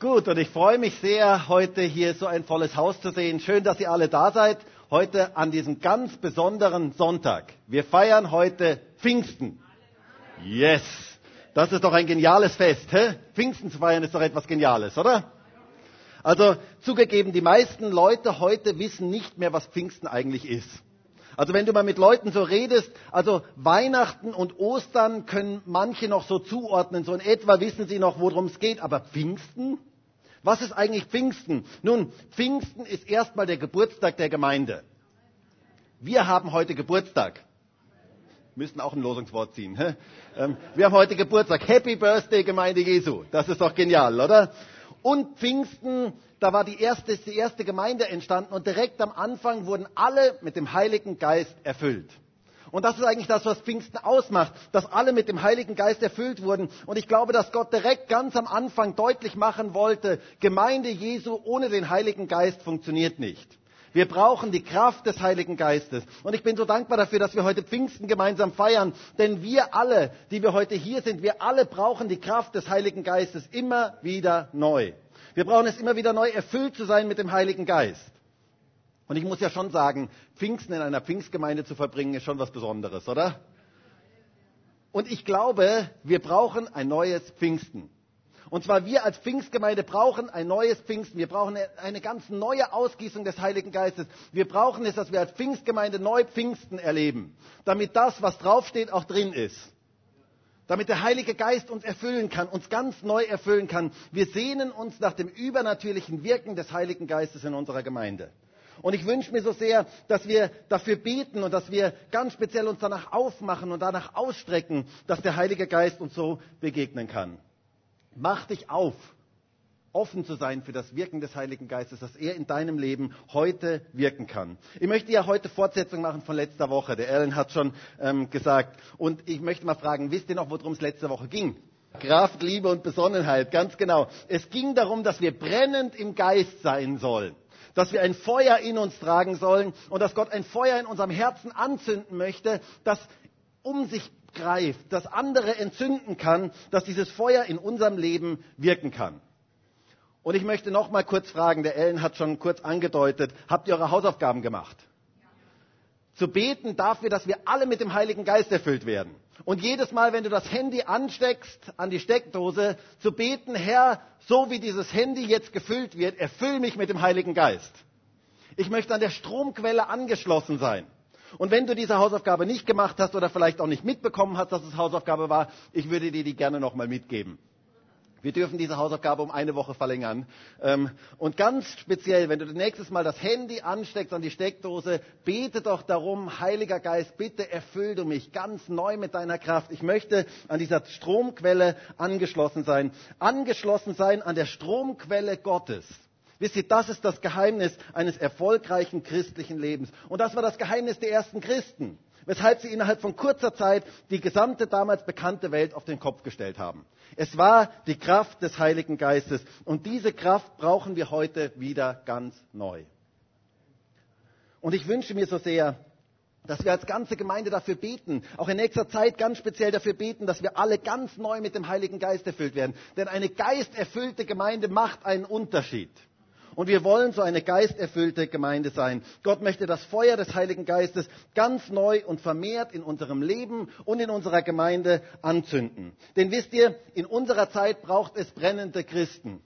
Gut, und ich freue mich sehr, heute hier so ein volles Haus zu sehen. Schön, dass ihr alle da seid, heute an diesem ganz besonderen Sonntag. Wir feiern heute Pfingsten. Yes, das ist doch ein geniales Fest. Hä? Pfingsten zu feiern ist doch etwas Geniales, oder? Also zugegeben, die meisten Leute heute wissen nicht mehr, was Pfingsten eigentlich ist. Also wenn du mal mit Leuten so redest, also Weihnachten und Ostern können manche noch so zuordnen, so in etwa wissen sie noch, worum es geht, aber Pfingsten? Was ist eigentlich Pfingsten? Nun, Pfingsten ist erstmal der Geburtstag der Gemeinde. Wir haben heute Geburtstag. Müssen auch ein Losungswort ziehen. Hä? Ähm, wir haben heute Geburtstag. Happy Birthday, Gemeinde Jesu. Das ist doch genial, oder? Und Pfingsten, da war die erste, die erste Gemeinde entstanden und direkt am Anfang wurden alle mit dem Heiligen Geist erfüllt. Und das ist eigentlich das, was Pfingsten ausmacht, dass alle mit dem Heiligen Geist erfüllt wurden. Und ich glaube, dass Gott direkt ganz am Anfang deutlich machen wollte, Gemeinde Jesu ohne den Heiligen Geist funktioniert nicht. Wir brauchen die Kraft des Heiligen Geistes. Und ich bin so dankbar dafür, dass wir heute Pfingsten gemeinsam feiern. Denn wir alle, die wir heute hier sind, wir alle brauchen die Kraft des Heiligen Geistes immer wieder neu. Wir brauchen es immer wieder neu, erfüllt zu sein mit dem Heiligen Geist. Und ich muss ja schon sagen, Pfingsten in einer Pfingstgemeinde zu verbringen, ist schon was Besonderes, oder? Und ich glaube, wir brauchen ein neues Pfingsten. Und zwar wir als Pfingstgemeinde brauchen ein neues Pfingsten. Wir brauchen eine ganz neue Ausgießung des Heiligen Geistes. Wir brauchen es, dass wir als Pfingstgemeinde neu Pfingsten erleben. Damit das, was draufsteht, auch drin ist. Damit der Heilige Geist uns erfüllen kann, uns ganz neu erfüllen kann. Wir sehnen uns nach dem übernatürlichen Wirken des Heiligen Geistes in unserer Gemeinde. Und ich wünsche mir so sehr, dass wir dafür beten und dass wir ganz speziell uns danach aufmachen und danach ausstrecken, dass der Heilige Geist uns so begegnen kann. Mach dich auf, offen zu sein für das Wirken des Heiligen Geistes, dass er in deinem Leben heute wirken kann. Ich möchte ja heute Fortsetzung machen von letzter Woche. Der Erlen hat schon ähm, gesagt. Und ich möchte mal fragen, wisst ihr noch, worum es letzte Woche ging? Kraft, Liebe und Besonnenheit, ganz genau. Es ging darum, dass wir brennend im Geist sein sollen dass wir ein Feuer in uns tragen sollen und dass Gott ein Feuer in unserem Herzen anzünden möchte, das um sich greift, das andere entzünden kann, dass dieses Feuer in unserem Leben wirken kann. Und ich möchte noch mal kurz fragen, der Ellen hat schon kurz angedeutet, habt ihr eure Hausaufgaben gemacht? Zu beten dafür, dass wir alle mit dem Heiligen Geist erfüllt werden. Und jedes Mal, wenn du das Handy ansteckst an die Steckdose, zu beten, Herr, so wie dieses Handy jetzt gefüllt wird, erfüll mich mit dem Heiligen Geist. Ich möchte an der Stromquelle angeschlossen sein. Und wenn du diese Hausaufgabe nicht gemacht hast oder vielleicht auch nicht mitbekommen hast, dass es Hausaufgabe war, ich würde dir die gerne nochmal mitgeben. Wir dürfen diese Hausaufgabe um eine Woche verlängern. Ähm, und ganz speziell, wenn du nächstes Mal das Handy ansteckst an die Steckdose, bete doch darum, Heiliger Geist, bitte erfüll du mich ganz neu mit deiner Kraft. Ich möchte an dieser Stromquelle angeschlossen sein. Angeschlossen sein an der Stromquelle Gottes. Wisst ihr, das ist das Geheimnis eines erfolgreichen christlichen Lebens. Und das war das Geheimnis der ersten Christen weshalb sie innerhalb von kurzer Zeit die gesamte damals bekannte Welt auf den Kopf gestellt haben. Es war die Kraft des Heiligen Geistes und diese Kraft brauchen wir heute wieder ganz neu. Und ich wünsche mir so sehr, dass wir als ganze Gemeinde dafür beten, auch in nächster Zeit ganz speziell dafür beten, dass wir alle ganz neu mit dem Heiligen Geist erfüllt werden. Denn eine geisterfüllte Gemeinde macht einen Unterschied. Und wir wollen so eine geisterfüllte Gemeinde sein. Gott möchte das Feuer des Heiligen Geistes ganz neu und vermehrt in unserem Leben und in unserer Gemeinde anzünden. Denn wisst ihr, in unserer Zeit braucht es brennende Christen.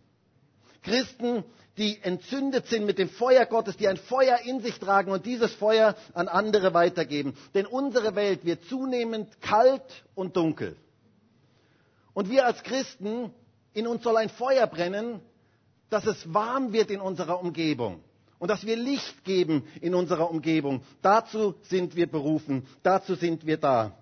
Christen, die entzündet sind mit dem Feuer Gottes, die ein Feuer in sich tragen und dieses Feuer an andere weitergeben. Denn unsere Welt wird zunehmend kalt und dunkel. Und wir als Christen, in uns soll ein Feuer brennen, dass es warm wird in unserer Umgebung und dass wir Licht geben in unserer Umgebung. Dazu sind wir berufen, dazu sind wir da.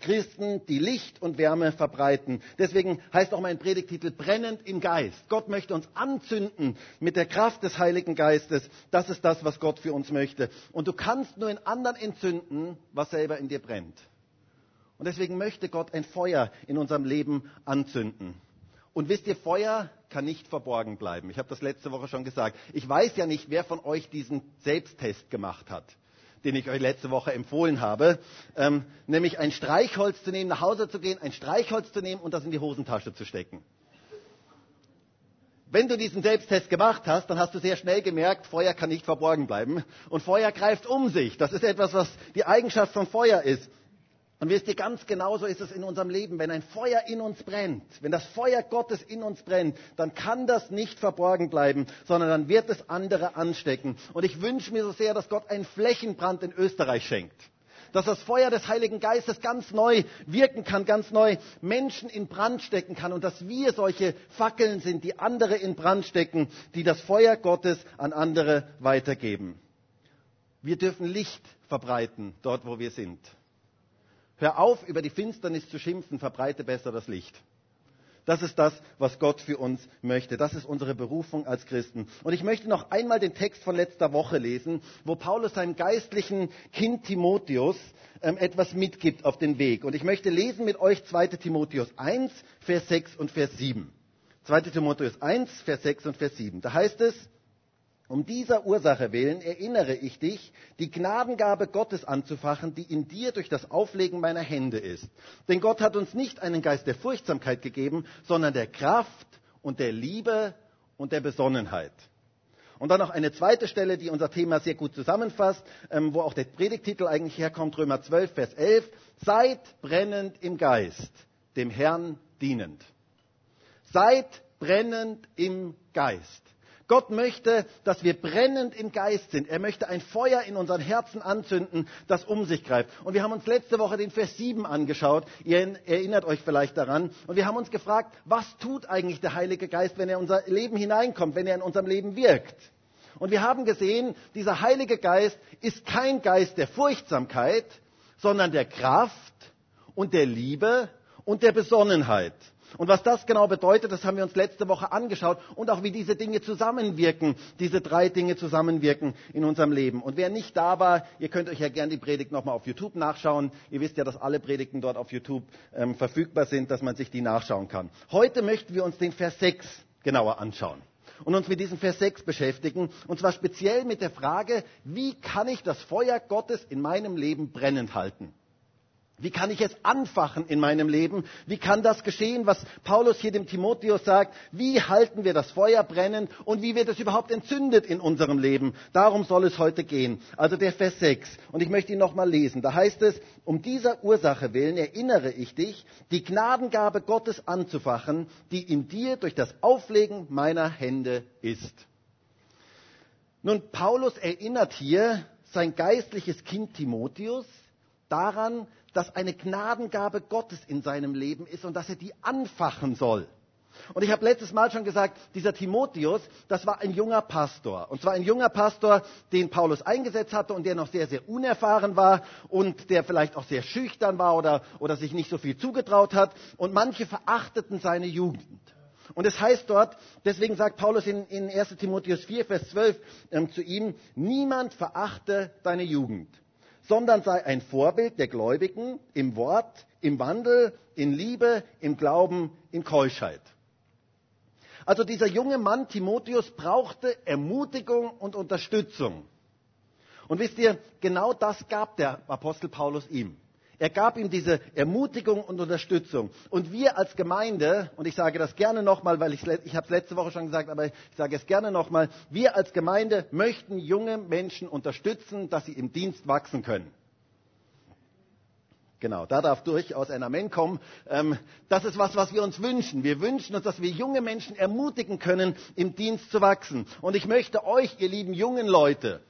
Christen, die Licht und Wärme verbreiten. Deswegen heißt auch mein Predigtitel brennend im Geist. Gott möchte uns anzünden mit der Kraft des Heiligen Geistes. Das ist das, was Gott für uns möchte. Und du kannst nur in anderen entzünden, was selber in dir brennt. Und deswegen möchte Gott ein Feuer in unserem Leben anzünden. Und wisst ihr, Feuer kann nicht verborgen bleiben. Ich habe das letzte Woche schon gesagt. Ich weiß ja nicht, wer von euch diesen Selbsttest gemacht hat, den ich euch letzte Woche empfohlen habe. Ähm, nämlich ein Streichholz zu nehmen, nach Hause zu gehen, ein Streichholz zu nehmen und das in die Hosentasche zu stecken. Wenn du diesen Selbsttest gemacht hast, dann hast du sehr schnell gemerkt, Feuer kann nicht verborgen bleiben. Und Feuer greift um sich. Das ist etwas, was die Eigenschaft von Feuer ist. Und wisst ihr, ganz genauso ist es in unserem Leben. Wenn ein Feuer in uns brennt, wenn das Feuer Gottes in uns brennt, dann kann das nicht verborgen bleiben, sondern dann wird es andere anstecken. Und ich wünsche mir so sehr, dass Gott einen Flächenbrand in Österreich schenkt dass das Feuer des Heiligen Geistes ganz neu wirken kann, ganz neu Menschen in Brand stecken kann und dass wir solche Fackeln sind, die andere in Brand stecken, die das Feuer Gottes an andere weitergeben. Wir dürfen Licht verbreiten dort, wo wir sind. Hör auf, über die Finsternis zu schimpfen, verbreite besser das Licht. Das ist das, was Gott für uns möchte. Das ist unsere Berufung als Christen. Und ich möchte noch einmal den Text von letzter Woche lesen, wo Paulus seinem geistlichen Kind Timotheus ähm, etwas mitgibt auf den Weg. Und ich möchte lesen mit euch 2 Timotheus 1, Vers 6 und Vers 7. 2 Timotheus 1, Vers 6 und Vers 7. Da heißt es, um dieser Ursache willen erinnere ich dich, die Gnadengabe Gottes anzufachen, die in dir durch das Auflegen meiner Hände ist. Denn Gott hat uns nicht einen Geist der Furchtsamkeit gegeben, sondern der Kraft und der Liebe und der Besonnenheit. Und dann noch eine zweite Stelle, die unser Thema sehr gut zusammenfasst, ähm, wo auch der Predigtitel eigentlich herkommt, Römer 12, Vers 11. Seid brennend im Geist, dem Herrn dienend. Seid brennend im Geist. Gott möchte, dass wir brennend im Geist sind. Er möchte ein Feuer in unseren Herzen anzünden, das um sich greift. Und wir haben uns letzte Woche den Vers 7 angeschaut. Ihr erinnert euch vielleicht daran. Und wir haben uns gefragt, was tut eigentlich der Heilige Geist, wenn er in unser Leben hineinkommt, wenn er in unserem Leben wirkt? Und wir haben gesehen, dieser Heilige Geist ist kein Geist der Furchtsamkeit, sondern der Kraft und der Liebe und der Besonnenheit. Und was das genau bedeutet, das haben wir uns letzte Woche angeschaut und auch wie diese Dinge zusammenwirken, diese drei Dinge zusammenwirken in unserem Leben. Und wer nicht da war, ihr könnt euch ja gerne die Predigt nochmal auf YouTube nachschauen. Ihr wisst ja, dass alle Predigten dort auf YouTube ähm, verfügbar sind, dass man sich die nachschauen kann. Heute möchten wir uns den Vers 6 genauer anschauen und uns mit diesem Vers 6 beschäftigen. Und zwar speziell mit der Frage, wie kann ich das Feuer Gottes in meinem Leben brennend halten? Wie kann ich es anfachen in meinem Leben? Wie kann das geschehen, was Paulus hier dem Timotheus sagt? Wie halten wir das Feuer brennend und wie wird es überhaupt entzündet in unserem Leben? Darum soll es heute gehen. Also der Vers 6. Und ich möchte ihn nochmal lesen. Da heißt es, um dieser Ursache willen erinnere ich dich, die Gnadengabe Gottes anzufachen, die in dir durch das Auflegen meiner Hände ist. Nun, Paulus erinnert hier sein geistliches Kind Timotheus daran, dass eine Gnadengabe Gottes in seinem Leben ist und dass er die anfachen soll. Und ich habe letztes Mal schon gesagt, dieser Timotheus, das war ein junger Pastor. Und zwar ein junger Pastor, den Paulus eingesetzt hatte und der noch sehr, sehr unerfahren war und der vielleicht auch sehr schüchtern war oder, oder sich nicht so viel zugetraut hat. Und manche verachteten seine Jugend. Und es heißt dort, deswegen sagt Paulus in, in 1 Timotheus 4, Vers 12 ähm, zu ihm, niemand verachte deine Jugend sondern sei ein Vorbild der Gläubigen im Wort, im Wandel, in Liebe, im Glauben, in Keuschheit. Also dieser junge Mann Timotheus brauchte Ermutigung und Unterstützung. Und wisst ihr, genau das gab der Apostel Paulus ihm. Er gab ihm diese Ermutigung und Unterstützung. Und wir als Gemeinde, und ich sage das gerne nochmal, weil ich, ich habe es letzte Woche schon gesagt, aber ich sage es gerne nochmal, wir als Gemeinde möchten junge Menschen unterstützen, dass sie im Dienst wachsen können. Genau, da darf durchaus ein Amen kommen. Ähm, das ist was, was wir uns wünschen. Wir wünschen uns, dass wir junge Menschen ermutigen können, im Dienst zu wachsen. Und ich möchte euch, ihr lieben jungen Leute,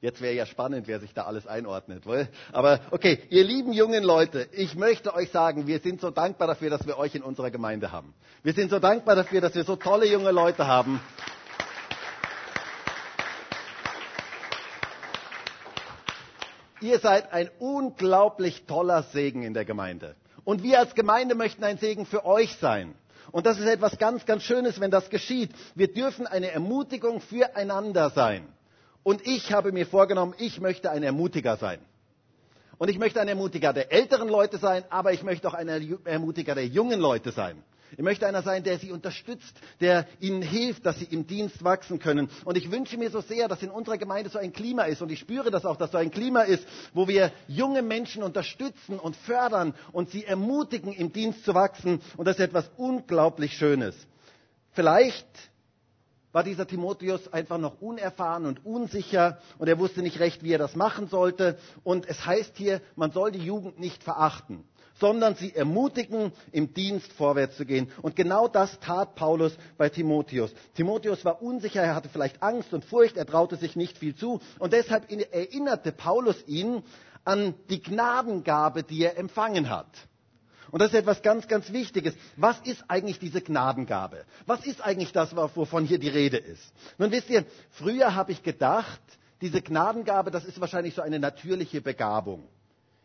Jetzt wäre ja spannend, wer sich da alles einordnet. Wohl? Aber okay, ihr lieben jungen Leute, ich möchte euch sagen, wir sind so dankbar dafür, dass wir euch in unserer Gemeinde haben. Wir sind so dankbar dafür, dass wir so tolle junge Leute haben. Ihr seid ein unglaublich toller Segen in der Gemeinde. Und wir als Gemeinde möchten ein Segen für euch sein. Und das ist etwas ganz, ganz Schönes, wenn das geschieht. Wir dürfen eine Ermutigung füreinander sein. Und ich habe mir vorgenommen, ich möchte ein Ermutiger sein. Und ich möchte ein Ermutiger der älteren Leute sein, aber ich möchte auch ein Ermutiger der jungen Leute sein. Ich möchte einer sein, der sie unterstützt, der ihnen hilft, dass sie im Dienst wachsen können. Und ich wünsche mir so sehr, dass in unserer Gemeinde so ein Klima ist. Und ich spüre das auch, dass so ein Klima ist, wo wir junge Menschen unterstützen und fördern und sie ermutigen, im Dienst zu wachsen. Und das ist etwas unglaublich Schönes. Vielleicht war dieser Timotheus einfach noch unerfahren und unsicher und er wusste nicht recht, wie er das machen sollte. Und es heißt hier, man soll die Jugend nicht verachten, sondern sie ermutigen, im Dienst vorwärts zu gehen. Und genau das tat Paulus bei Timotheus. Timotheus war unsicher, er hatte vielleicht Angst und Furcht, er traute sich nicht viel zu. Und deshalb erinnerte Paulus ihn an die Gnadengabe, die er empfangen hat. Und das ist etwas ganz, ganz Wichtiges. Was ist eigentlich diese Gnadengabe? Was ist eigentlich das, wovon hier die Rede ist? Nun wisst ihr, früher habe ich gedacht, diese Gnadengabe, das ist wahrscheinlich so eine natürliche Begabung.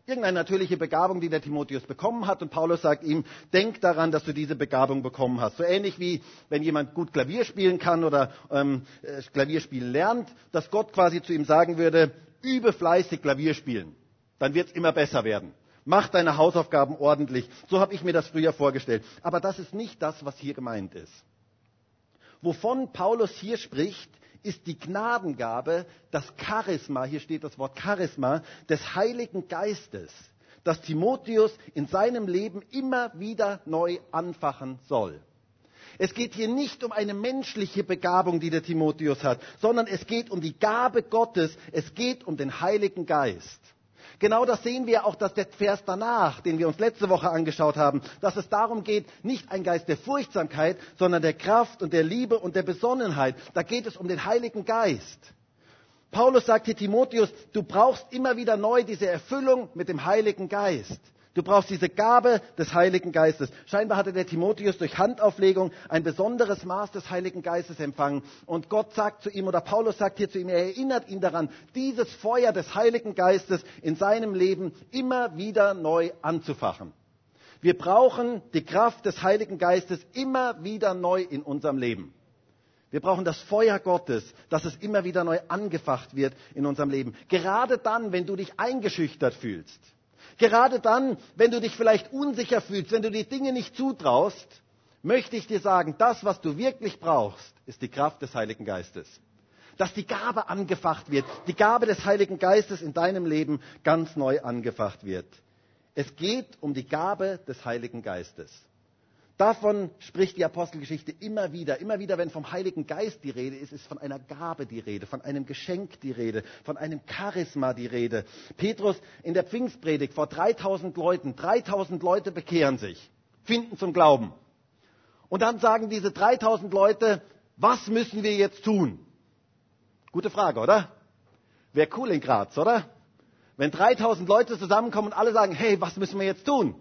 Irgendeine natürliche Begabung, die der Timotheus bekommen hat. Und Paulus sagt ihm, denk daran, dass du diese Begabung bekommen hast. So ähnlich wie wenn jemand gut Klavier spielen kann oder ähm, äh, Klavierspielen lernt, dass Gott quasi zu ihm sagen würde, übe fleißig Klavier spielen. Dann wird es immer besser werden. Mach deine Hausaufgaben ordentlich. So habe ich mir das früher vorgestellt. Aber das ist nicht das, was hier gemeint ist. Wovon Paulus hier spricht, ist die Gnadengabe, das Charisma, hier steht das Wort Charisma, des Heiligen Geistes, das Timotheus in seinem Leben immer wieder neu anfachen soll. Es geht hier nicht um eine menschliche Begabung, die der Timotheus hat, sondern es geht um die Gabe Gottes, es geht um den Heiligen Geist. Genau das sehen wir auch, dass der Vers danach, den wir uns letzte Woche angeschaut haben, dass es darum geht, nicht ein Geist der Furchtsamkeit, sondern der Kraft und der Liebe und der Besonnenheit. Da geht es um den Heiligen Geist. Paulus sagt hier Timotheus, du brauchst immer wieder neu diese Erfüllung mit dem Heiligen Geist. Du brauchst diese Gabe des Heiligen Geistes. Scheinbar hatte der Timotheus durch Handauflegung ein besonderes Maß des Heiligen Geistes empfangen. Und Gott sagt zu ihm, oder Paulus sagt hier zu ihm, er erinnert ihn daran, dieses Feuer des Heiligen Geistes in seinem Leben immer wieder neu anzufachen. Wir brauchen die Kraft des Heiligen Geistes immer wieder neu in unserem Leben. Wir brauchen das Feuer Gottes, dass es immer wieder neu angefacht wird in unserem Leben. Gerade dann, wenn du dich eingeschüchtert fühlst Gerade dann, wenn du dich vielleicht unsicher fühlst, wenn du die Dinge nicht zutraust, möchte ich dir sagen, das, was du wirklich brauchst, ist die Kraft des Heiligen Geistes. Dass die Gabe angefacht wird, die Gabe des Heiligen Geistes in deinem Leben ganz neu angefacht wird. Es geht um die Gabe des Heiligen Geistes. Davon spricht die Apostelgeschichte immer wieder. Immer wieder, wenn vom Heiligen Geist die Rede ist, ist von einer Gabe die Rede, von einem Geschenk die Rede, von einem Charisma die Rede. Petrus in der Pfingstpredigt vor 3000 Leuten, 3000 Leute bekehren sich, finden zum Glauben. Und dann sagen diese 3000 Leute, was müssen wir jetzt tun? Gute Frage, oder? Wäre cool in Graz, oder? Wenn 3000 Leute zusammenkommen und alle sagen, hey, was müssen wir jetzt tun?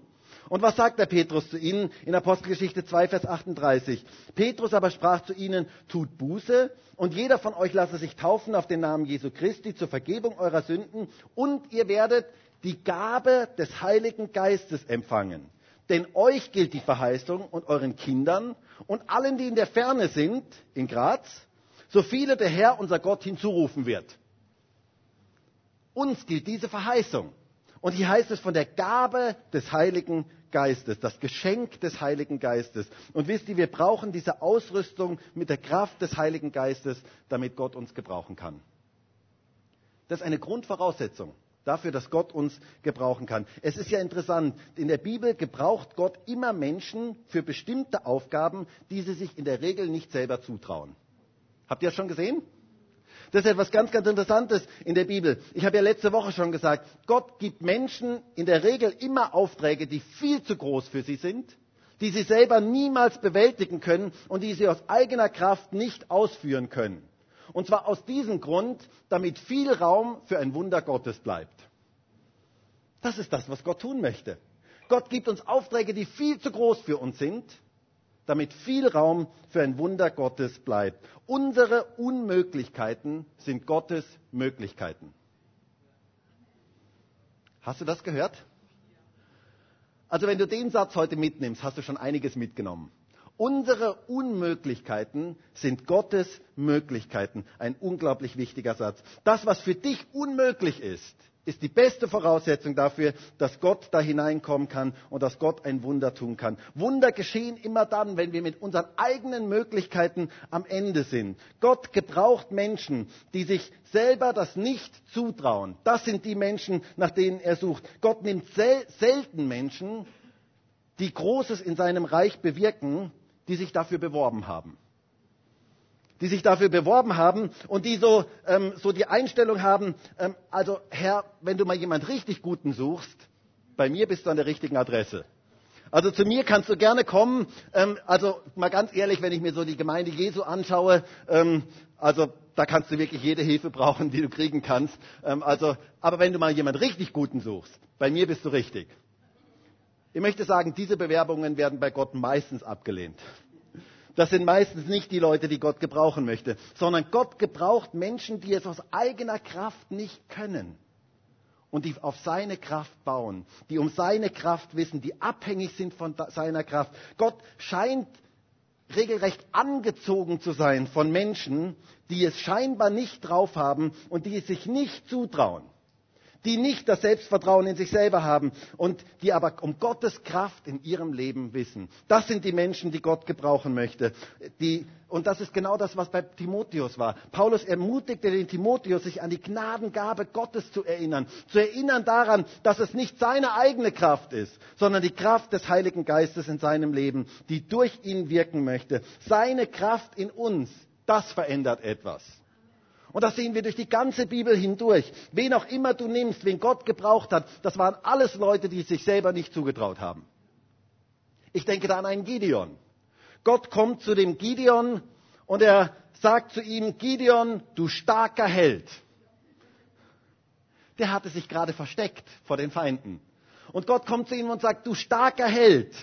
Und was sagt der Petrus zu ihnen in Apostelgeschichte 2, Vers 38? Petrus aber sprach zu ihnen, tut Buße und jeder von euch lasse sich taufen auf den Namen Jesu Christi zur Vergebung eurer Sünden und ihr werdet die Gabe des Heiligen Geistes empfangen. Denn euch gilt die Verheißung und euren Kindern und allen, die in der Ferne sind, in Graz, so viele der Herr, unser Gott, hinzurufen wird. Uns gilt diese Verheißung. Und hier heißt es von der Gabe des Heiligen Geistes, das Geschenk des Heiligen Geistes. Und wisst ihr, wir brauchen diese Ausrüstung mit der Kraft des Heiligen Geistes, damit Gott uns gebrauchen kann. Das ist eine Grundvoraussetzung dafür, dass Gott uns gebrauchen kann. Es ist ja interessant, in der Bibel gebraucht Gott immer Menschen für bestimmte Aufgaben, die sie sich in der Regel nicht selber zutrauen. Habt ihr das schon gesehen? Das ist etwas ganz, ganz Interessantes in der Bibel. Ich habe ja letzte Woche schon gesagt, Gott gibt Menschen in der Regel immer Aufträge, die viel zu groß für sie sind, die sie selber niemals bewältigen können und die sie aus eigener Kraft nicht ausführen können. Und zwar aus diesem Grund, damit viel Raum für ein Wunder Gottes bleibt. Das ist das, was Gott tun möchte. Gott gibt uns Aufträge, die viel zu groß für uns sind, damit viel Raum für ein Wunder Gottes bleibt. Unsere Unmöglichkeiten sind Gottes Möglichkeiten. Hast du das gehört? Also wenn du den Satz heute mitnimmst, hast du schon einiges mitgenommen. Unsere Unmöglichkeiten sind Gottes Möglichkeiten. Ein unglaublich wichtiger Satz. Das, was für dich unmöglich ist, ist die beste Voraussetzung dafür, dass Gott da hineinkommen kann und dass Gott ein Wunder tun kann. Wunder geschehen immer dann, wenn wir mit unseren eigenen Möglichkeiten am Ende sind. Gott gebraucht Menschen, die sich selber das nicht zutrauen. Das sind die Menschen, nach denen er sucht. Gott nimmt sel selten Menschen, die Großes in seinem Reich bewirken, die sich dafür beworben haben. Die sich dafür beworben haben und die so, ähm, so die Einstellung haben, ähm, also Herr, wenn du mal jemand richtig Guten suchst, bei mir bist du an der richtigen Adresse. Also zu mir kannst du gerne kommen. Ähm, also mal ganz ehrlich, wenn ich mir so die Gemeinde Jesu anschaue, ähm, also da kannst du wirklich jede Hilfe brauchen, die du kriegen kannst. Ähm, also, aber wenn du mal jemand richtig Guten suchst, bei mir bist du richtig. Ich möchte sagen, diese Bewerbungen werden bei Gott meistens abgelehnt. Das sind meistens nicht die Leute, die Gott gebrauchen möchte, sondern Gott gebraucht Menschen, die es aus eigener Kraft nicht können und die auf seine Kraft bauen, die um seine Kraft wissen, die abhängig sind von seiner Kraft. Gott scheint regelrecht angezogen zu sein von Menschen, die es scheinbar nicht drauf haben und die es sich nicht zutrauen die nicht das Selbstvertrauen in sich selber haben und die aber um Gottes Kraft in ihrem Leben wissen. Das sind die Menschen, die Gott gebrauchen möchte. Die, und das ist genau das, was bei Timotheus war. Paulus ermutigte den Timotheus, sich an die Gnadengabe Gottes zu erinnern. Zu erinnern daran, dass es nicht seine eigene Kraft ist, sondern die Kraft des Heiligen Geistes in seinem Leben, die durch ihn wirken möchte. Seine Kraft in uns, das verändert etwas. Und das sehen wir durch die ganze Bibel hindurch. Wen auch immer du nimmst, wen Gott gebraucht hat, das waren alles Leute, die sich selber nicht zugetraut haben. Ich denke da an einen Gideon. Gott kommt zu dem Gideon und er sagt zu ihm, Gideon, du starker Held. Der hatte sich gerade versteckt vor den Feinden. Und Gott kommt zu ihm und sagt, du starker Held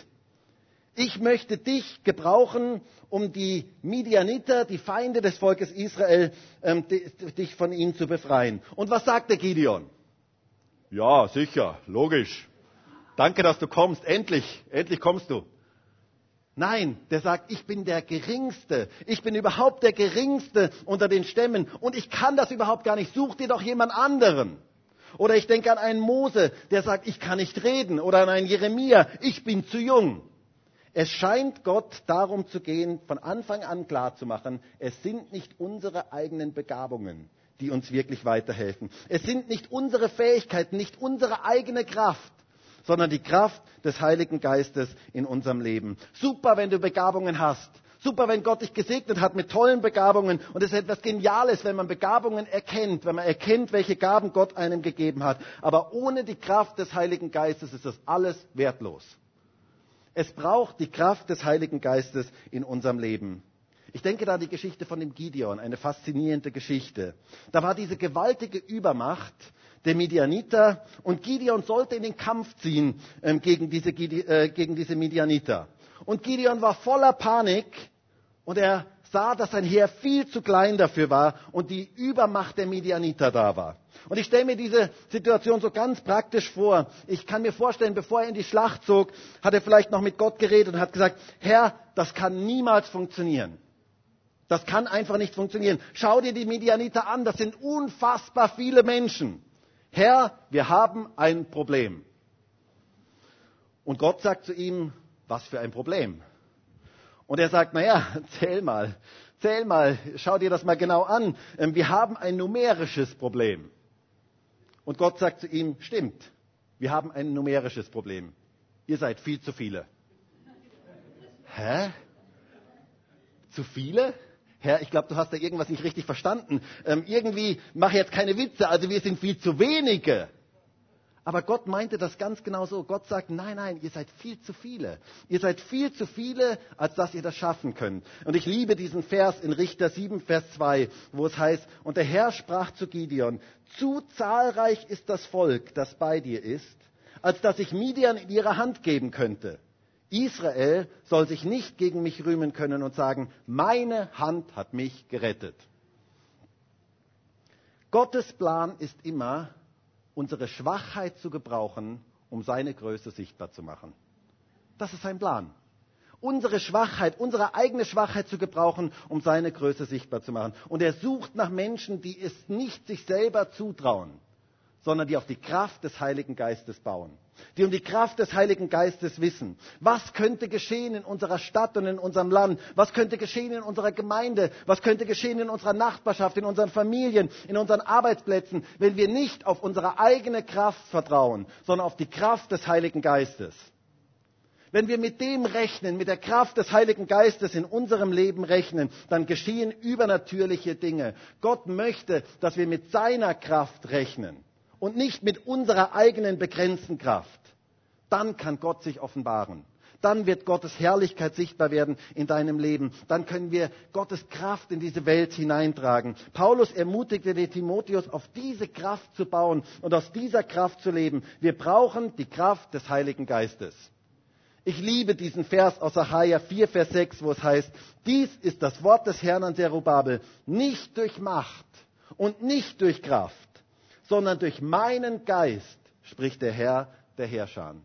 ich möchte dich gebrauchen, um die Midianiter, die Feinde des Volkes Israel, ähm, dich von ihnen zu befreien. Und was sagt der Gideon? Ja, sicher, logisch. Danke, dass du kommst. Endlich, endlich kommst du. Nein, der sagt, ich bin der Geringste. Ich bin überhaupt der Geringste unter den Stämmen. Und ich kann das überhaupt gar nicht. Such dir doch jemand anderen. Oder ich denke an einen Mose, der sagt, ich kann nicht reden. Oder an einen Jeremia, ich bin zu jung. Es scheint Gott darum zu gehen, von Anfang an klarzumachen, es sind nicht unsere eigenen Begabungen, die uns wirklich weiterhelfen. Es sind nicht unsere Fähigkeiten, nicht unsere eigene Kraft, sondern die Kraft des Heiligen Geistes in unserem Leben. Super, wenn du Begabungen hast. Super, wenn Gott dich gesegnet hat mit tollen Begabungen. Und es ist etwas Geniales, wenn man Begabungen erkennt, wenn man erkennt, welche Gaben Gott einem gegeben hat. Aber ohne die Kraft des Heiligen Geistes ist das alles wertlos. Es braucht die Kraft des Heiligen Geistes in unserem Leben. Ich denke da an die Geschichte von dem Gideon, eine faszinierende Geschichte. Da war diese gewaltige Übermacht der Midianiter und Gideon sollte in den Kampf ziehen ähm, gegen, diese, äh, gegen diese Midianiter. Und Gideon war voller Panik und er sah, dass sein Heer viel zu klein dafür war und die Übermacht der Midianiter da war. Und ich stelle mir diese Situation so ganz praktisch vor. Ich kann mir vorstellen, bevor er in die Schlacht zog, hat er vielleicht noch mit Gott geredet und hat gesagt, Herr, das kann niemals funktionieren. Das kann einfach nicht funktionieren. Schau dir die Midianiter an, das sind unfassbar viele Menschen. Herr, wir haben ein Problem. Und Gott sagt zu ihm, was für ein Problem? Und er sagt, naja, zähl mal, zähl mal, schau dir das mal genau an. Ähm, wir haben ein numerisches Problem. Und Gott sagt zu ihm, stimmt, wir haben ein numerisches Problem. Ihr seid viel zu viele. Hä? Zu viele? Herr, ich glaube, du hast da irgendwas nicht richtig verstanden. Ähm, irgendwie mache jetzt keine Witze, also wir sind viel zu wenige. Aber Gott meinte das ganz genau so. Gott sagt, nein, nein, ihr seid viel zu viele. Ihr seid viel zu viele, als dass ihr das schaffen könnt. Und ich liebe diesen Vers in Richter 7, Vers 2, wo es heißt, und der Herr sprach zu Gideon, zu zahlreich ist das Volk, das bei dir ist, als dass ich Midian in ihre Hand geben könnte. Israel soll sich nicht gegen mich rühmen können und sagen, meine Hand hat mich gerettet. Gottes Plan ist immer, unsere Schwachheit zu gebrauchen, um seine Größe sichtbar zu machen. Das ist sein Plan. Unsere Schwachheit, unsere eigene Schwachheit zu gebrauchen, um seine Größe sichtbar zu machen. Und er sucht nach Menschen, die es nicht sich selber zutrauen, sondern die auf die Kraft des Heiligen Geistes bauen die um die Kraft des Heiligen Geistes wissen. Was könnte geschehen in unserer Stadt und in unserem Land? Was könnte geschehen in unserer Gemeinde? Was könnte geschehen in unserer Nachbarschaft, in unseren Familien, in unseren Arbeitsplätzen, wenn wir nicht auf unsere eigene Kraft vertrauen, sondern auf die Kraft des Heiligen Geistes? Wenn wir mit dem rechnen, mit der Kraft des Heiligen Geistes in unserem Leben rechnen, dann geschehen übernatürliche Dinge. Gott möchte, dass wir mit seiner Kraft rechnen und nicht mit unserer eigenen begrenzten Kraft. Dann kann Gott sich offenbaren. Dann wird Gottes Herrlichkeit sichtbar werden in deinem Leben. Dann können wir Gottes Kraft in diese Welt hineintragen. Paulus ermutigte den Timotheus, auf diese Kraft zu bauen und aus dieser Kraft zu leben. Wir brauchen die Kraft des Heiligen Geistes. Ich liebe diesen Vers aus Achaia 4, Vers 6, wo es heißt, dies ist das Wort des Herrn an Zerubabel, nicht durch Macht und nicht durch Kraft, sondern durch meinen Geist, spricht der Herr der Herrscher.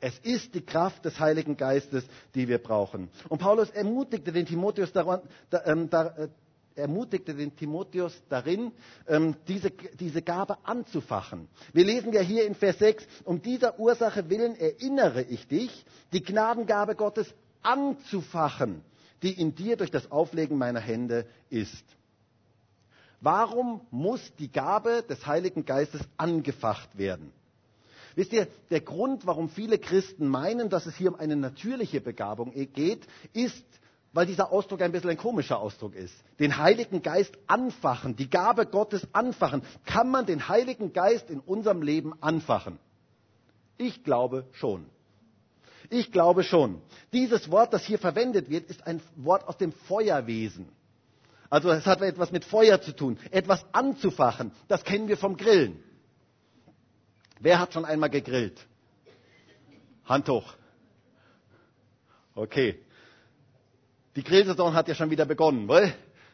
Es ist die Kraft des Heiligen Geistes, die wir brauchen. Und Paulus ermutigte den Timotheus daran, da, ähm, da, äh, ermutigte den Timotheus darin, ähm, diese, diese Gabe anzufachen. Wir lesen ja hier in Vers 6, um dieser Ursache willen erinnere ich dich, die Gnadengabe Gottes anzufachen, die in dir durch das Auflegen meiner Hände ist. Warum muss die Gabe des Heiligen Geistes angefacht werden? Wisst ihr, der Grund, warum viele Christen meinen, dass es hier um eine natürliche Begabung geht, ist, weil dieser Ausdruck ein bisschen ein komischer Ausdruck ist. Den Heiligen Geist anfachen, die Gabe Gottes anfachen. Kann man den Heiligen Geist in unserem Leben anfachen? Ich glaube schon. Ich glaube schon. Dieses Wort, das hier verwendet wird, ist ein Wort aus dem Feuerwesen. Also es hat etwas mit Feuer zu tun, etwas anzufachen. Das kennen wir vom Grillen. Wer hat schon einmal gegrillt? Hand hoch. Okay. Die Grillsaison hat ja schon wieder begonnen, wohl?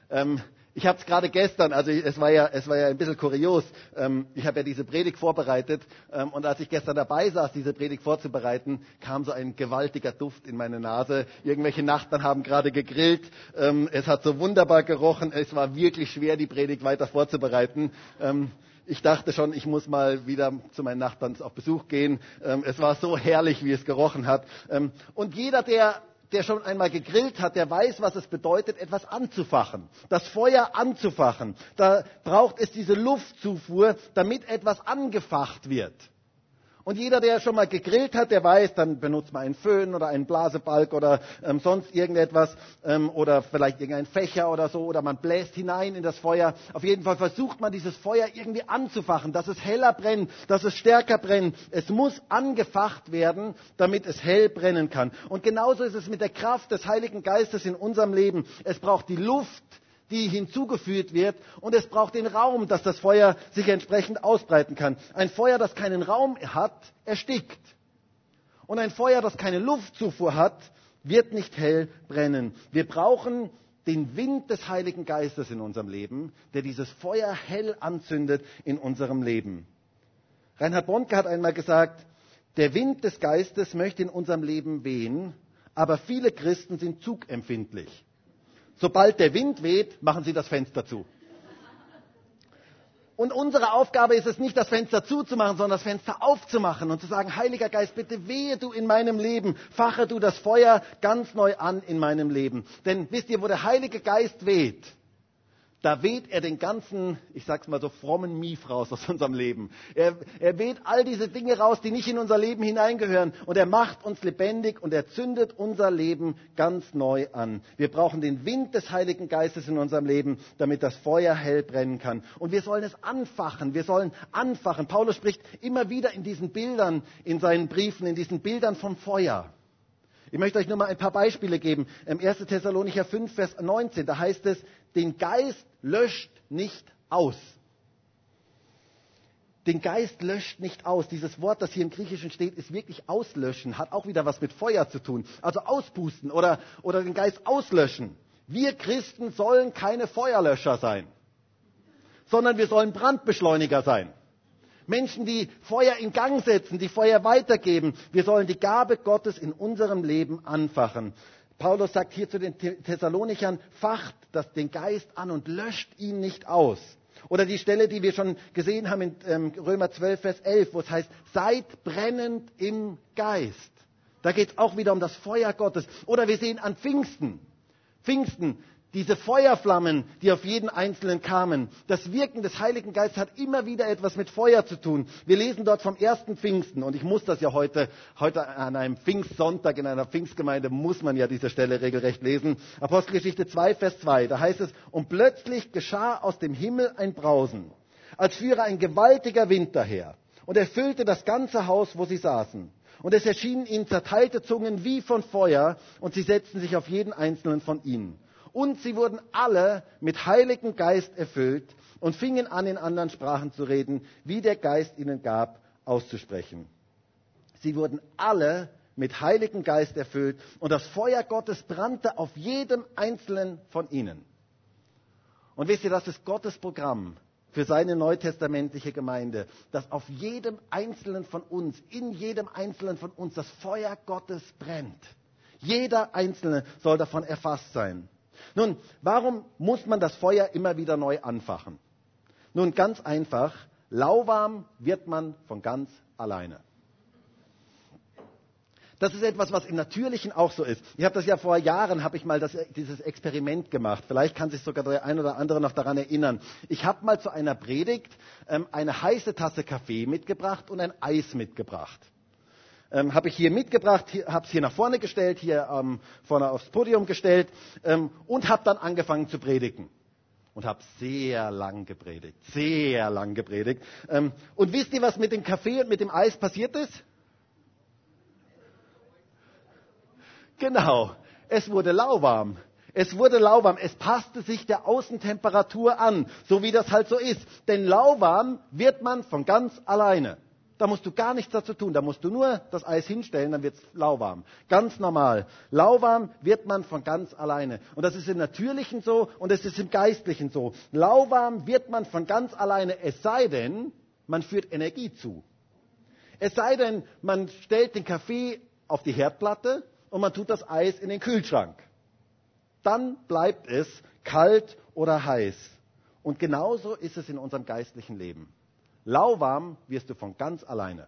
Ähm, ich habe es gerade gestern, also es war ja, es war ja ein bisschen kurios. Ähm, ich habe ja diese Predigt vorbereitet ähm, und als ich gestern dabei saß, diese Predigt vorzubereiten, kam so ein gewaltiger Duft in meine Nase. Irgendwelche Nachbarn haben gerade gegrillt. Ähm, es hat so wunderbar gerochen. Es war wirklich schwer, die Predigt weiter vorzubereiten. Ähm, ich dachte schon, ich muss mal wieder zu meinen Nachbarn auf Besuch gehen. Ähm, es war so herrlich, wie es gerochen hat. Ähm, und jeder, der der schon einmal gegrillt hat, der weiß, was es bedeutet, etwas anzufachen. Das Feuer anzufachen. Da braucht es diese Luftzufuhr, damit etwas angefacht wird. Und jeder, der schon mal gegrillt hat, der weiß, dann benutzt man einen Föhn oder einen Blasebalg oder ähm, sonst irgendetwas ähm, oder vielleicht irgendein Fächer oder so oder man bläst hinein in das Feuer. Auf jeden Fall versucht man dieses Feuer irgendwie anzufachen, dass es heller brennt, dass es stärker brennt. Es muss angefacht werden, damit es hell brennen kann. Und genauso ist es mit der Kraft des Heiligen Geistes in unserem Leben. Es braucht die Luft, die hinzugefügt wird und es braucht den Raum, dass das Feuer sich entsprechend ausbreiten kann. Ein Feuer, das keinen Raum hat, erstickt. Und ein Feuer, das keine Luftzufuhr hat, wird nicht hell brennen. Wir brauchen den Wind des Heiligen Geistes in unserem Leben, der dieses Feuer hell anzündet in unserem Leben. Reinhard Bonke hat einmal gesagt, der Wind des Geistes möchte in unserem Leben wehen, aber viele Christen sind zugempfindlich. Sobald der Wind weht, machen sie das Fenster zu. Und unsere Aufgabe ist es nicht, das Fenster zuzumachen, sondern das Fenster aufzumachen und zu sagen, Heiliger Geist, bitte wehe du in meinem Leben, fache du das Feuer ganz neu an in meinem Leben. Denn wisst ihr, wo der Heilige Geist weht, da weht er den ganzen, ich sag's mal so, frommen Mief raus aus unserem Leben. Er, er weht all diese Dinge raus, die nicht in unser Leben hineingehören. Und er macht uns lebendig und er zündet unser Leben ganz neu an. Wir brauchen den Wind des Heiligen Geistes in unserem Leben, damit das Feuer hell brennen kann. Und wir sollen es anfachen. Wir sollen anfachen. Paulus spricht immer wieder in diesen Bildern, in seinen Briefen, in diesen Bildern vom Feuer. Ich möchte euch nur mal ein paar Beispiele geben. Im 1. Thessalonicher 5, Vers 19, da heißt es, den Geist löscht nicht aus. Den Geist löscht nicht aus. Dieses Wort, das hier im Griechischen steht, ist wirklich auslöschen, hat auch wieder was mit Feuer zu tun. Also auspusten oder, oder den Geist auslöschen. Wir Christen sollen keine Feuerlöscher sein, sondern wir sollen Brandbeschleuniger sein. Menschen, die Feuer in Gang setzen, die Feuer weitergeben. Wir sollen die Gabe Gottes in unserem Leben anfachen. Paulus sagt hier zu den Thessalonichern, facht das, den Geist an und löscht ihn nicht aus. Oder die Stelle, die wir schon gesehen haben in ähm, Römer 12, Vers 11, wo es heißt, seid brennend im Geist. Da geht es auch wieder um das Feuer Gottes. Oder wir sehen an Pfingsten. Pfingsten, diese Feuerflammen, die auf jeden Einzelnen kamen. Das Wirken des Heiligen Geistes hat immer wieder etwas mit Feuer zu tun. Wir lesen dort vom ersten Pfingsten und ich muss das ja heute, heute an einem Pfingstsonntag in einer Pfingstgemeinde muss man ja diese Stelle regelrecht lesen. Apostelgeschichte 2, Vers 2, da heißt es, und plötzlich geschah aus dem Himmel ein Brausen, als führe ein gewaltiger Wind daher und erfüllte das ganze Haus, wo sie saßen. Und es erschienen ihnen zerteilte Zungen wie von Feuer und sie setzten sich auf jeden einzelnen von ihnen. Und sie wurden alle mit Heiligen Geist erfüllt und fingen an, in anderen Sprachen zu reden, wie der Geist ihnen gab, auszusprechen. Sie wurden alle mit Heiligen Geist erfüllt und das Feuer Gottes brannte auf jedem einzelnen von ihnen. Und wisst ihr, das ist Gottes Programm für seine neutestamentliche Gemeinde, dass auf jedem einzelnen von uns, in jedem einzelnen von uns das Feuer Gottes brennt. Jeder Einzelne soll davon erfasst sein. Nun, warum muss man das Feuer immer wieder neu anfachen? Nun, ganz einfach, lauwarm wird man von ganz alleine. Das ist etwas, was im Natürlichen auch so ist. Ich habe das ja vor Jahren, habe ich mal das, dieses Experiment gemacht. Vielleicht kann sich sogar der ein oder andere noch daran erinnern. Ich habe mal zu einer Predigt ähm, eine heiße Tasse Kaffee mitgebracht und ein Eis mitgebracht ähm, habe ich hier mitgebracht, habe es hier nach vorne gestellt, hier ähm, vorne aufs Podium gestellt ähm, und habe dann angefangen zu predigen. Und habe sehr lang gepredigt, sehr lang gepredigt. Ähm, und wisst ihr, was mit dem Kaffee und mit dem Eis passiert ist? Genau, es wurde lauwarm. Es wurde lauwarm. Es passte sich der Außentemperatur an, so wie das halt so ist. Denn lauwarm wird man von ganz alleine. Da musst du gar nichts dazu tun. Da musst du nur das Eis hinstellen, dann wird es lauwarm. Ganz normal. Lauwarm wird man von ganz alleine. Und das ist im Natürlichen so und es ist im Geistlichen so. Lauwarm wird man von ganz alleine, es sei denn, man führt Energie zu. Es sei denn, man stellt den Kaffee auf die Herdplatte und man tut das Eis in den Kühlschrank. Dann bleibt es kalt oder heiß. Und genauso ist es in unserem geistlichen Leben. Lauwarm wirst du von ganz alleine.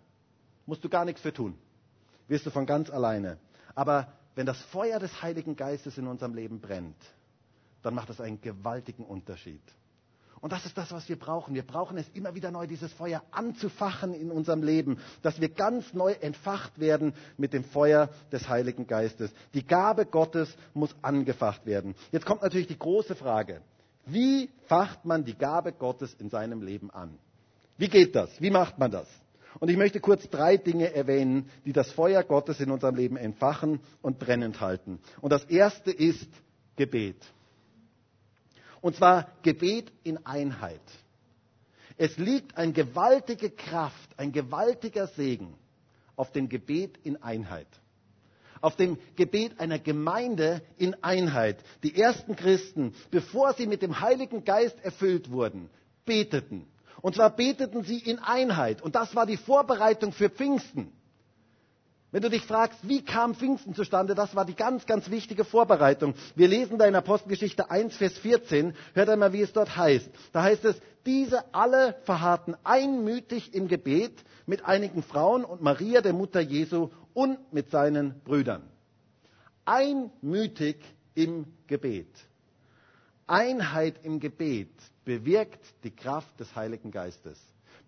Musst du gar nichts für tun. Wirst du von ganz alleine. Aber wenn das Feuer des Heiligen Geistes in unserem Leben brennt, dann macht das einen gewaltigen Unterschied. Und das ist das, was wir brauchen. Wir brauchen es immer wieder neu, dieses Feuer anzufachen in unserem Leben, dass wir ganz neu entfacht werden mit dem Feuer des Heiligen Geistes. Die Gabe Gottes muss angefacht werden. Jetzt kommt natürlich die große Frage. Wie facht man die Gabe Gottes in seinem Leben an? Wie geht das? Wie macht man das? Und ich möchte kurz drei Dinge erwähnen, die das Feuer Gottes in unserem Leben entfachen und brennend halten. Und das erste ist Gebet. Und zwar Gebet in Einheit. Es liegt eine gewaltige Kraft, ein gewaltiger Segen auf dem Gebet in Einheit. Auf dem Gebet einer Gemeinde in Einheit. Die ersten Christen, bevor sie mit dem Heiligen Geist erfüllt wurden, beteten und zwar beteten sie in Einheit. Und das war die Vorbereitung für Pfingsten. Wenn du dich fragst, wie kam Pfingsten zustande, das war die ganz, ganz wichtige Vorbereitung. Wir lesen da in Apostelgeschichte 1, Vers 14, hört einmal, wie es dort heißt. Da heißt es, diese alle verharrten einmütig im Gebet mit einigen Frauen und Maria, der Mutter Jesu, und mit seinen Brüdern. Einmütig im Gebet. Einheit im Gebet bewirkt die Kraft des Heiligen Geistes.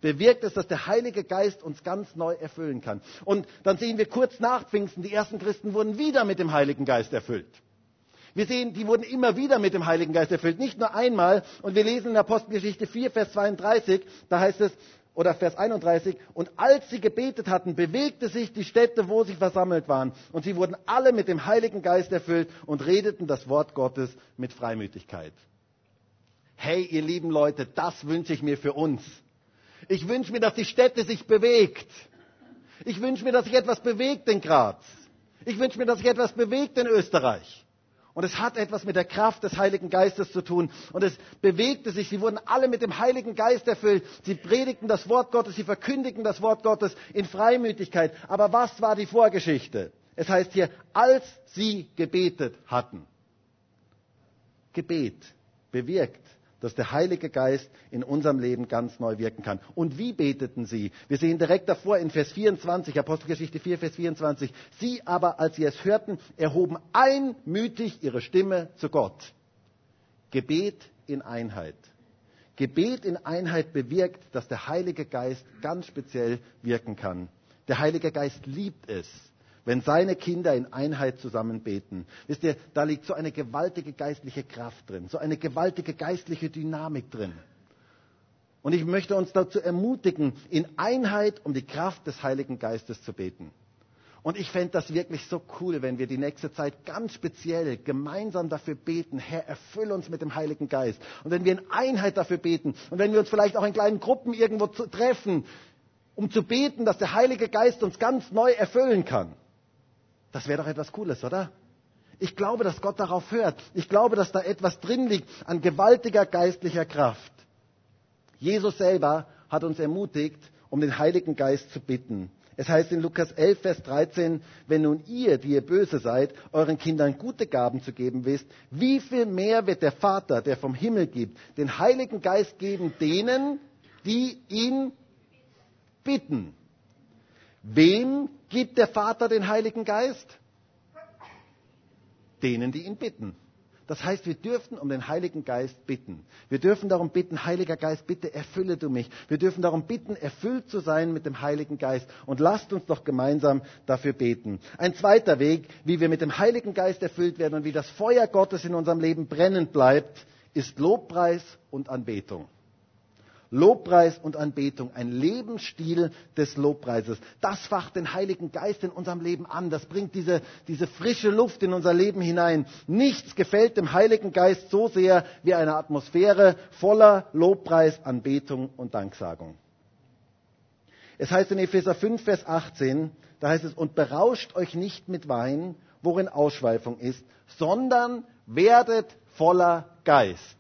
Bewirkt es, dass der Heilige Geist uns ganz neu erfüllen kann. Und dann sehen wir kurz nach Pfingsten, die ersten Christen wurden wieder mit dem Heiligen Geist erfüllt. Wir sehen, die wurden immer wieder mit dem Heiligen Geist erfüllt, nicht nur einmal. Und wir lesen in Apostelgeschichte 4, Vers 32, da heißt es, oder Vers 31, und als sie gebetet hatten, bewegte sich die Städte, wo sie versammelt waren, und sie wurden alle mit dem Heiligen Geist erfüllt und redeten das Wort Gottes mit Freimütigkeit. Hey, ihr lieben Leute, das wünsche ich mir für uns. Ich wünsche mir, dass die Städte sich bewegt. Ich wünsche mir, dass sich etwas bewegt in Graz. Ich wünsche mir, dass sich etwas bewegt in Österreich. Und es hat etwas mit der Kraft des Heiligen Geistes zu tun. Und es bewegte sich. Sie wurden alle mit dem Heiligen Geist erfüllt. Sie predigten das Wort Gottes. Sie verkündigten das Wort Gottes in Freimütigkeit. Aber was war die Vorgeschichte? Es heißt hier, als sie gebetet hatten. Gebet bewirkt dass der Heilige Geist in unserem Leben ganz neu wirken kann. Und wie beteten sie? Wir sehen direkt davor in Vers 24, Apostelgeschichte 4, Vers 24. Sie aber, als sie es hörten, erhoben einmütig ihre Stimme zu Gott. Gebet in Einheit. Gebet in Einheit bewirkt, dass der Heilige Geist ganz speziell wirken kann. Der Heilige Geist liebt es, wenn seine Kinder in Einheit zusammen beten. Wisst ihr, da liegt so eine gewaltige geistliche Kraft drin, so eine gewaltige geistliche Dynamik drin. Und ich möchte uns dazu ermutigen, in Einheit um die Kraft des Heiligen Geistes zu beten. Und ich fände das wirklich so cool, wenn wir die nächste Zeit ganz speziell gemeinsam dafür beten, Herr, erfülle uns mit dem Heiligen Geist. Und wenn wir in Einheit dafür beten und wenn wir uns vielleicht auch in kleinen Gruppen irgendwo treffen, um zu beten, dass der Heilige Geist uns ganz neu erfüllen kann. Das wäre doch etwas Cooles, oder? Ich glaube, dass Gott darauf hört. Ich glaube, dass da etwas drin liegt an gewaltiger geistlicher Kraft. Jesus selber hat uns ermutigt, um den Heiligen Geist zu bitten. Es heißt in Lukas 11, Vers 13, wenn nun ihr, die ihr böse seid, euren Kindern gute Gaben zu geben wisst, wie viel mehr wird der Vater, der vom Himmel gibt, den Heiligen Geist geben denen, die ihn bitten. Wem gibt der Vater den Heiligen Geist? Denen, die ihn bitten. Das heißt, wir dürfen um den Heiligen Geist bitten. Wir dürfen darum bitten, Heiliger Geist, bitte erfülle du mich. Wir dürfen darum bitten, erfüllt zu sein mit dem Heiligen Geist. Und lasst uns doch gemeinsam dafür beten. Ein zweiter Weg, wie wir mit dem Heiligen Geist erfüllt werden und wie das Feuer Gottes in unserem Leben brennend bleibt, ist Lobpreis und Anbetung. Lobpreis und Anbetung, ein Lebensstil des Lobpreises. Das facht den Heiligen Geist in unserem Leben an. Das bringt diese, diese frische Luft in unser Leben hinein. Nichts gefällt dem Heiligen Geist so sehr wie eine Atmosphäre voller Lobpreis, Anbetung und Danksagung. Es heißt in Epheser 5, Vers 18, da heißt es, und berauscht euch nicht mit Wein, worin Ausschweifung ist, sondern werdet voller Geist.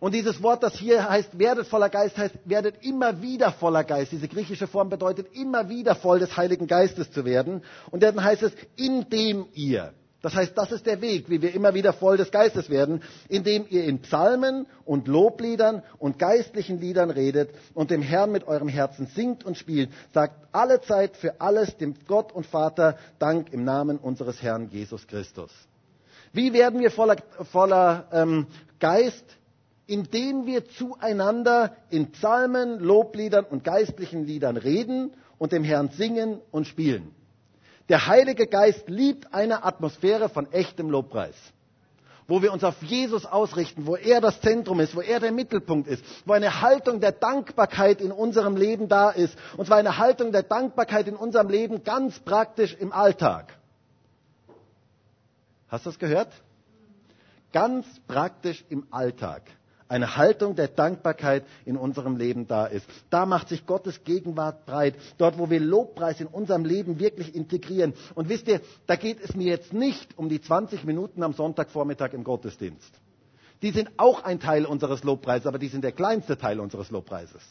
Und dieses Wort, das hier heißt, werdet voller Geist, heißt, werdet immer wieder voller Geist. Diese griechische Form bedeutet, immer wieder voll des Heiligen Geistes zu werden. Und dann heißt es, indem ihr. Das heißt, das ist der Weg, wie wir immer wieder voll des Geistes werden, indem ihr in Psalmen und Lobliedern und geistlichen Liedern redet und dem Herrn mit eurem Herzen singt und spielt. Sagt alle Zeit für alles dem Gott und Vater Dank im Namen unseres Herrn Jesus Christus. Wie werden wir voller, voller ähm, Geist? Indem wir zueinander in Psalmen, Lobliedern und geistlichen Liedern reden und dem Herrn singen und spielen. Der Heilige Geist liebt eine Atmosphäre von echtem Lobpreis, wo wir uns auf Jesus ausrichten, wo er das Zentrum ist, wo er der Mittelpunkt ist, wo eine Haltung der Dankbarkeit in unserem Leben da ist, und zwar eine Haltung der Dankbarkeit in unserem Leben ganz praktisch im Alltag. Hast du das gehört? Ganz praktisch im Alltag eine Haltung der Dankbarkeit in unserem Leben da ist. Da macht sich Gottes Gegenwart breit, dort wo wir Lobpreis in unserem Leben wirklich integrieren. Und wisst ihr, da geht es mir jetzt nicht um die 20 Minuten am Sonntagvormittag im Gottesdienst. Die sind auch ein Teil unseres Lobpreises, aber die sind der kleinste Teil unseres Lobpreises.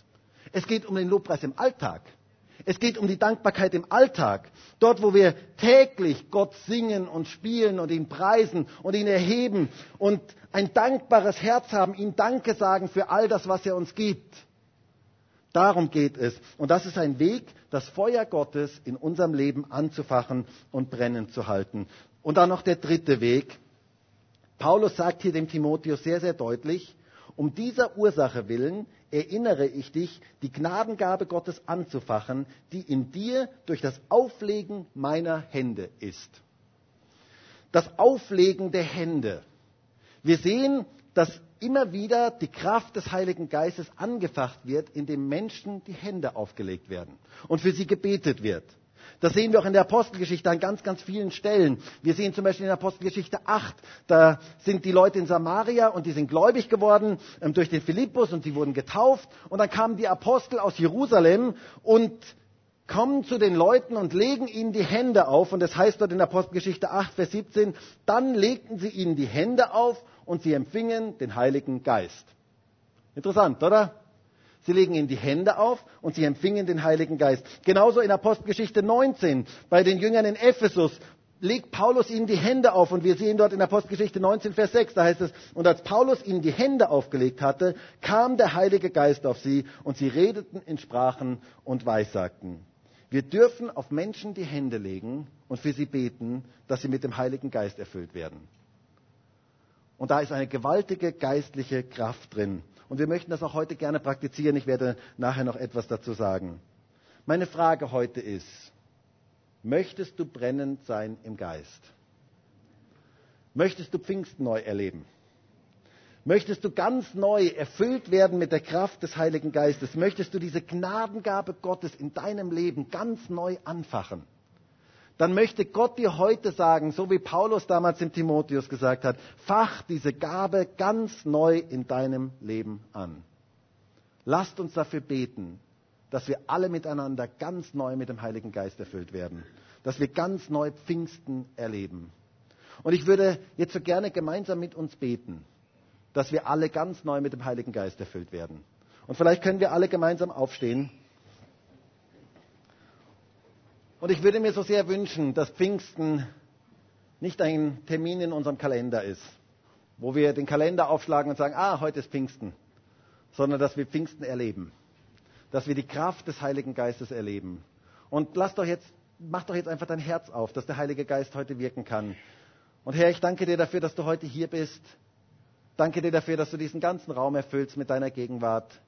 Es geht um den Lobpreis im Alltag. Es geht um die Dankbarkeit im Alltag. Dort, wo wir täglich Gott singen und spielen und ihn preisen und ihn erheben und ein dankbares Herz haben, ihm Danke sagen für all das, was er uns gibt. Darum geht es. Und das ist ein Weg, das Feuer Gottes in unserem Leben anzufachen und brennend zu halten. Und dann noch der dritte Weg. Paulus sagt hier dem Timotheus sehr, sehr deutlich, um dieser Ursache willen erinnere ich dich, die Gnadengabe Gottes anzufachen, die in dir durch das Auflegen meiner Hände ist. Das Auflegen der Hände. Wir sehen, dass immer wieder die Kraft des Heiligen Geistes angefacht wird, indem Menschen die Hände aufgelegt werden und für sie gebetet wird. Das sehen wir auch in der Apostelgeschichte an ganz, ganz vielen Stellen. Wir sehen zum Beispiel in der Apostelgeschichte 8, da sind die Leute in Samaria und die sind gläubig geworden ähm, durch den Philippus und sie wurden getauft. Und dann kamen die Apostel aus Jerusalem und kommen zu den Leuten und legen ihnen die Hände auf. Und das heißt dort in der Apostelgeschichte 8, Vers 17, dann legten sie ihnen die Hände auf und sie empfingen den Heiligen Geist. Interessant, oder? Sie legen ihnen die Hände auf und sie empfingen den Heiligen Geist. Genauso in Apostelgeschichte 19 bei den Jüngern in Ephesus legt Paulus ihnen die Hände auf und wir sehen dort in Apostelgeschichte 19, Vers 6, da heißt es, und als Paulus ihnen die Hände aufgelegt hatte, kam der Heilige Geist auf sie und sie redeten in Sprachen und weissagten. Wir dürfen auf Menschen die Hände legen und für sie beten, dass sie mit dem Heiligen Geist erfüllt werden. Und da ist eine gewaltige geistliche Kraft drin. Und wir möchten das auch heute gerne praktizieren. Ich werde nachher noch etwas dazu sagen. Meine Frage heute ist, möchtest du brennend sein im Geist? Möchtest du Pfingsten neu erleben? Möchtest du ganz neu erfüllt werden mit der Kraft des Heiligen Geistes? Möchtest du diese Gnadengabe Gottes in deinem Leben ganz neu anfachen? Dann möchte Gott dir heute sagen, so wie Paulus damals dem Timotheus gesagt hat, fach diese Gabe ganz neu in deinem Leben an. Lasst uns dafür beten, dass wir alle miteinander ganz neu mit dem Heiligen Geist erfüllt werden, dass wir ganz neu Pfingsten erleben. Und ich würde jetzt so gerne gemeinsam mit uns beten, dass wir alle ganz neu mit dem Heiligen Geist erfüllt werden. Und vielleicht können wir alle gemeinsam aufstehen. Und ich würde mir so sehr wünschen, dass Pfingsten nicht ein Termin in unserem Kalender ist, wo wir den Kalender aufschlagen und sagen, ah, heute ist Pfingsten, sondern dass wir Pfingsten erleben, dass wir die Kraft des Heiligen Geistes erleben. Und lass doch jetzt, mach doch jetzt einfach dein Herz auf, dass der Heilige Geist heute wirken kann. Und Herr, ich danke dir dafür, dass du heute hier bist. Danke dir dafür, dass du diesen ganzen Raum erfüllst mit deiner Gegenwart.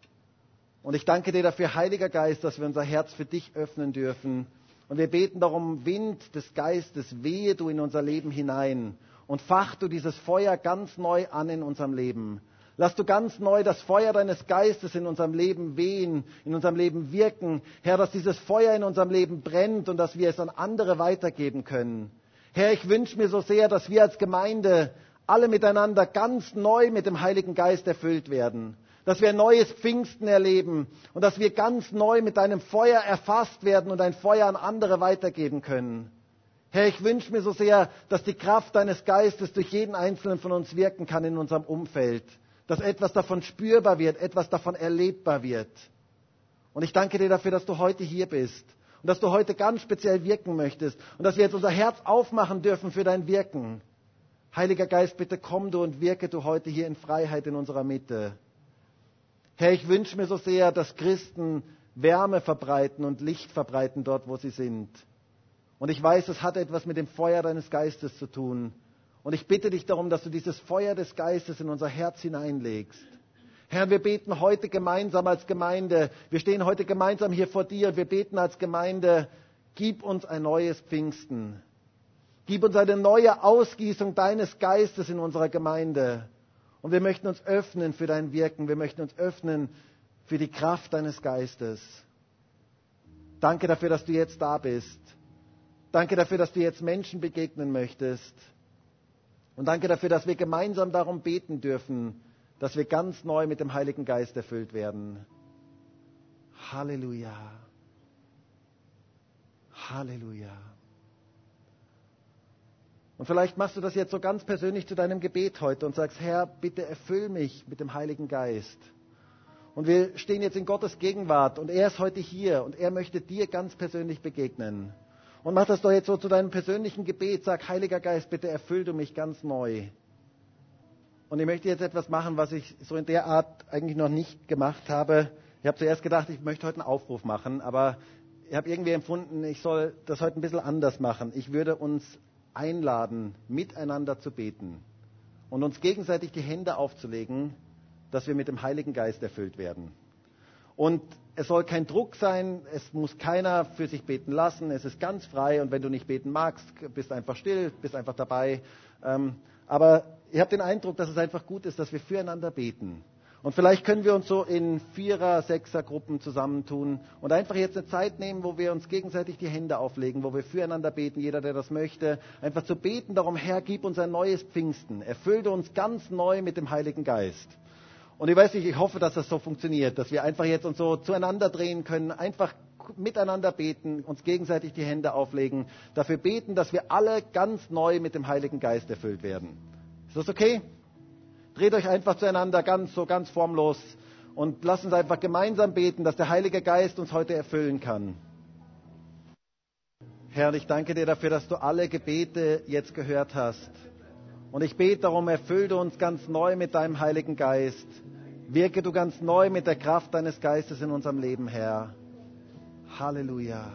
Und ich danke dir dafür, Heiliger Geist, dass wir unser Herz für dich öffnen dürfen. Und wir beten darum, Wind des Geistes, wehe du in unser Leben hinein und fach du dieses Feuer ganz neu an in unserem Leben. Lass du ganz neu das Feuer deines Geistes in unserem Leben wehen, in unserem Leben wirken. Herr, dass dieses Feuer in unserem Leben brennt und dass wir es an andere weitergeben können. Herr, ich wünsche mir so sehr, dass wir als Gemeinde alle miteinander ganz neu mit dem Heiligen Geist erfüllt werden. Dass wir ein neues Pfingsten erleben und dass wir ganz neu mit deinem Feuer erfasst werden und ein Feuer an andere weitergeben können. Herr, ich wünsche mir so sehr, dass die Kraft deines Geistes durch jeden Einzelnen von uns wirken kann in unserem Umfeld. Dass etwas davon spürbar wird, etwas davon erlebbar wird. Und ich danke dir dafür, dass du heute hier bist und dass du heute ganz speziell wirken möchtest und dass wir jetzt unser Herz aufmachen dürfen für dein Wirken. Heiliger Geist, bitte komm du und wirke du heute hier in Freiheit in unserer Mitte. Herr, ich wünsche mir so sehr, dass Christen Wärme verbreiten und Licht verbreiten dort, wo sie sind. Und ich weiß, es hat etwas mit dem Feuer deines Geistes zu tun. Und ich bitte dich darum, dass du dieses Feuer des Geistes in unser Herz hineinlegst. Herr, wir beten heute gemeinsam als Gemeinde. Wir stehen heute gemeinsam hier vor dir wir beten als Gemeinde, gib uns ein neues Pfingsten. Gib uns eine neue Ausgießung deines Geistes in unserer Gemeinde. Und wir möchten uns öffnen für dein Wirken. Wir möchten uns öffnen für die Kraft deines Geistes. Danke dafür, dass du jetzt da bist. Danke dafür, dass du jetzt Menschen begegnen möchtest. Und danke dafür, dass wir gemeinsam darum beten dürfen, dass wir ganz neu mit dem Heiligen Geist erfüllt werden. Halleluja. Halleluja. Und vielleicht machst du das jetzt so ganz persönlich zu deinem Gebet heute und sagst, Herr, bitte erfüll mich mit dem Heiligen Geist. Und wir stehen jetzt in Gottes Gegenwart und er ist heute hier und er möchte dir ganz persönlich begegnen. Und mach das doch jetzt so zu deinem persönlichen Gebet. Sag, Heiliger Geist, bitte erfüll du mich ganz neu. Und ich möchte jetzt etwas machen, was ich so in der Art eigentlich noch nicht gemacht habe. Ich habe zuerst gedacht, ich möchte heute einen Aufruf machen, aber ich habe irgendwie empfunden, ich soll das heute ein bisschen anders machen. Ich würde uns einladen, miteinander zu beten und uns gegenseitig die Hände aufzulegen, dass wir mit dem Heiligen Geist erfüllt werden. Und es soll kein Druck sein, es muss keiner für sich beten lassen, es ist ganz frei und wenn du nicht beten magst, bist einfach still, bist einfach dabei. Ähm, aber ich habe den Eindruck, dass es einfach gut ist, dass wir füreinander beten. Und vielleicht können wir uns so in Vierer-, Sechser-Gruppen zusammentun und einfach jetzt eine Zeit nehmen, wo wir uns gegenseitig die Hände auflegen, wo wir füreinander beten, jeder, der das möchte. Einfach zu beten darum, Herr, gib uns ein neues Pfingsten. Erfüllte uns ganz neu mit dem Heiligen Geist. Und ich weiß nicht, ich hoffe, dass das so funktioniert, dass wir einfach jetzt uns so zueinander drehen können, einfach miteinander beten, uns gegenseitig die Hände auflegen, dafür beten, dass wir alle ganz neu mit dem Heiligen Geist erfüllt werden. Ist das okay? Dreht euch einfach zueinander ganz so ganz formlos und lasst uns einfach gemeinsam beten, dass der Heilige Geist uns heute erfüllen kann. Herr, ich danke dir dafür, dass du alle Gebete jetzt gehört hast. Und ich bete darum, erfülle uns ganz neu mit deinem Heiligen Geist. Wirke du ganz neu mit der Kraft deines Geistes in unserem Leben, Herr. Halleluja.